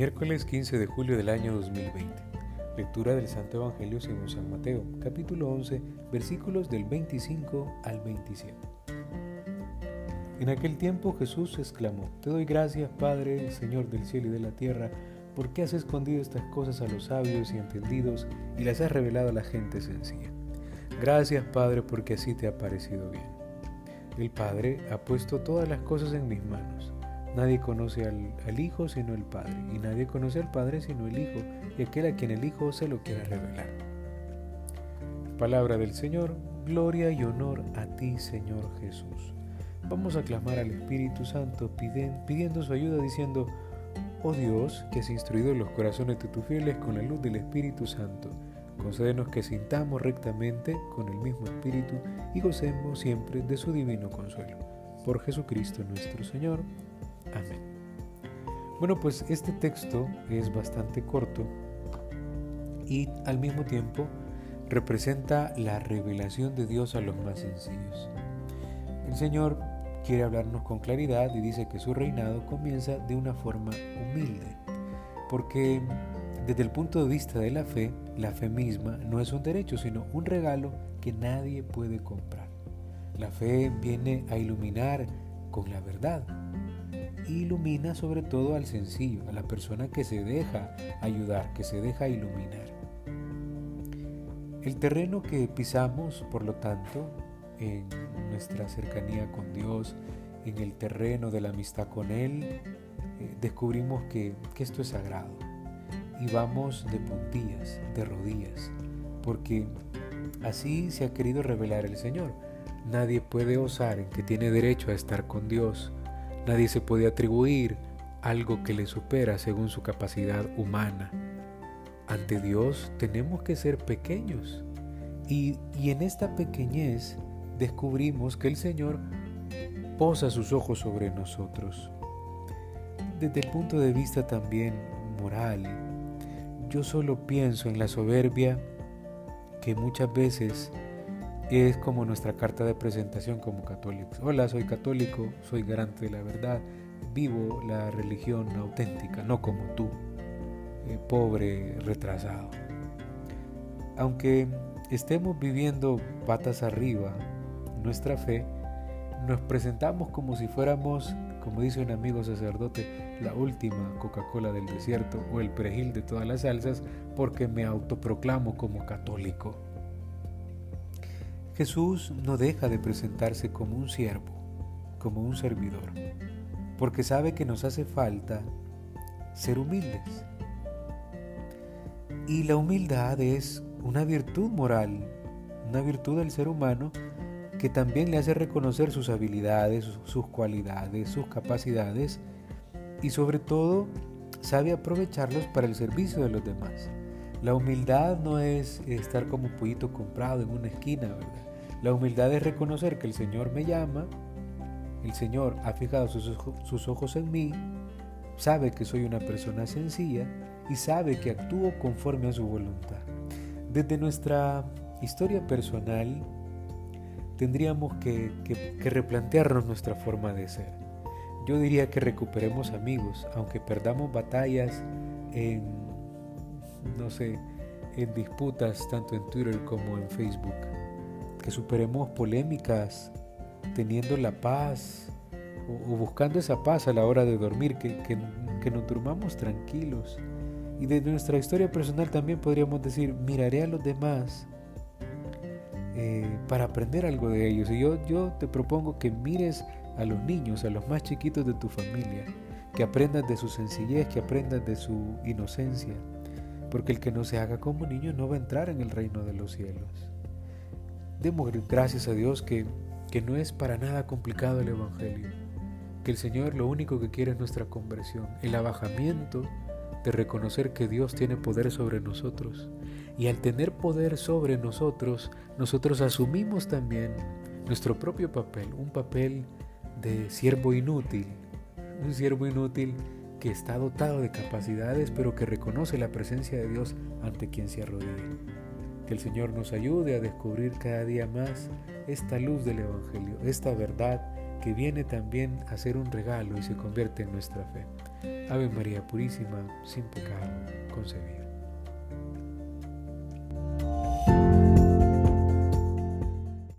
Miércoles 15 de julio del año 2020. Lectura del Santo Evangelio según San Mateo, capítulo 11, versículos del 25 al 27. En aquel tiempo Jesús exclamó, Te doy gracias, Padre, Señor del cielo y de la tierra, porque has escondido estas cosas a los sabios y entendidos y las has revelado a la gente sencilla. Gracias, Padre, porque así te ha parecido bien. El Padre ha puesto todas las cosas en mis manos. Nadie conoce al, Hijo sino el Padre, y nadie conoce al Padre sino el Hijo, y aquel a quien el Hijo se lo quiera revelar. Palabra del Señor, gloria y honor a ti, Señor Jesús. Vamos a clamar al Espíritu Santo pidiendo su ayuda diciendo, Oh Dios, que has instruido los corazones de tus fieles con la luz del Espíritu Santo, concédenos que sintamos rectamente con el mismo Espíritu y gocemos siempre de su divino consuelo. Por Jesucristo nuestro Señor. Amén. Bueno, pues este texto es bastante corto y al mismo tiempo representa la revelación de Dios a los más sencillos. El Señor quiere hablarnos con claridad y dice que su reinado comienza de una forma humilde, porque desde el punto de vista de la fe, la fe misma no es un derecho, sino un regalo que nadie puede comprar. La fe viene a iluminar con la verdad, ilumina sobre todo al sencillo, a la persona que se deja ayudar, que se deja iluminar. El terreno que pisamos, por lo tanto, en nuestra cercanía con Dios, en el terreno de la amistad con Él, eh, descubrimos que, que esto es sagrado. Y vamos de puntillas, de rodillas, porque así se ha querido revelar el Señor. Nadie puede osar en que tiene derecho a estar con Dios, Nadie se puede atribuir algo que le supera según su capacidad humana. Ante Dios tenemos que ser pequeños y, en esta pequeñez descubrimos que el Señor posa sus ojos sobre nosotros. Desde el punto de vista también moral, yo solo pienso en la soberbia que muchas veces es como nuestra carta de presentación como católicos. Hola, soy católico, soy garante de la verdad, vivo la religión auténtica, no como tú, eh, pobre, retrasado. Aunque estemos viviendo patas arriba nuestra fe, nos presentamos como si fuéramos, como dice un amigo sacerdote, la última Coca-Cola del desierto o el perejil de todas las salsas porque me autoproclamo como católico. Jesús no deja de presentarse como un siervo, como un servidor, porque sabe que nos hace falta ser humildes. Y la humildad es una virtud moral, una virtud del ser humano que también le hace reconocer sus habilidades, sus cualidades, sus capacidades y sobre todo sabe aprovecharlos para el servicio de los demás. La humildad no es estar como un pollito comprado en una esquina, ¿verdad? La humildad es reconocer que el Señor me llama, el Señor ha fijado sus, ojos en mí, sabe que soy una persona sencilla y sabe que actúo conforme a su voluntad. Desde nuestra historia personal tendríamos que, que replantearnos nuestra forma de ser. Yo diría que recuperemos amigos, aunque perdamos batallas en, no sé, en disputas tanto en Twitter como en Facebook que superemos polémicas teniendo la paz o, buscando esa paz a la hora de dormir, que, que, nos durmamos tranquilos. Y de nuestra historia personal también podríamos decir, miraré a los demás eh, para aprender algo de ellos. Y yo, yo te propongo que mires a los niños, a los más chiquitos de tu familia, que aprendas de su sencillez, que aprendas de su inocencia, porque el que no se haga como niño no va a entrar en el reino de los cielos. Demos gracias a Dios que, que no es para nada complicado el Evangelio, que el Señor lo único que quiere es nuestra conversión, el abajamiento de reconocer que Dios tiene poder sobre nosotros. Y al tener poder sobre nosotros, nosotros asumimos también nuestro propio papel, un papel de siervo inútil, un siervo inútil que está dotado de capacidades, pero que reconoce la presencia de Dios ante quien se arrodilla. Que el Señor nos ayude a descubrir cada día más esta luz del Evangelio, esta verdad que viene también a ser un regalo y se convierte en nuestra fe. Ave María Purísima, sin pecado concebida.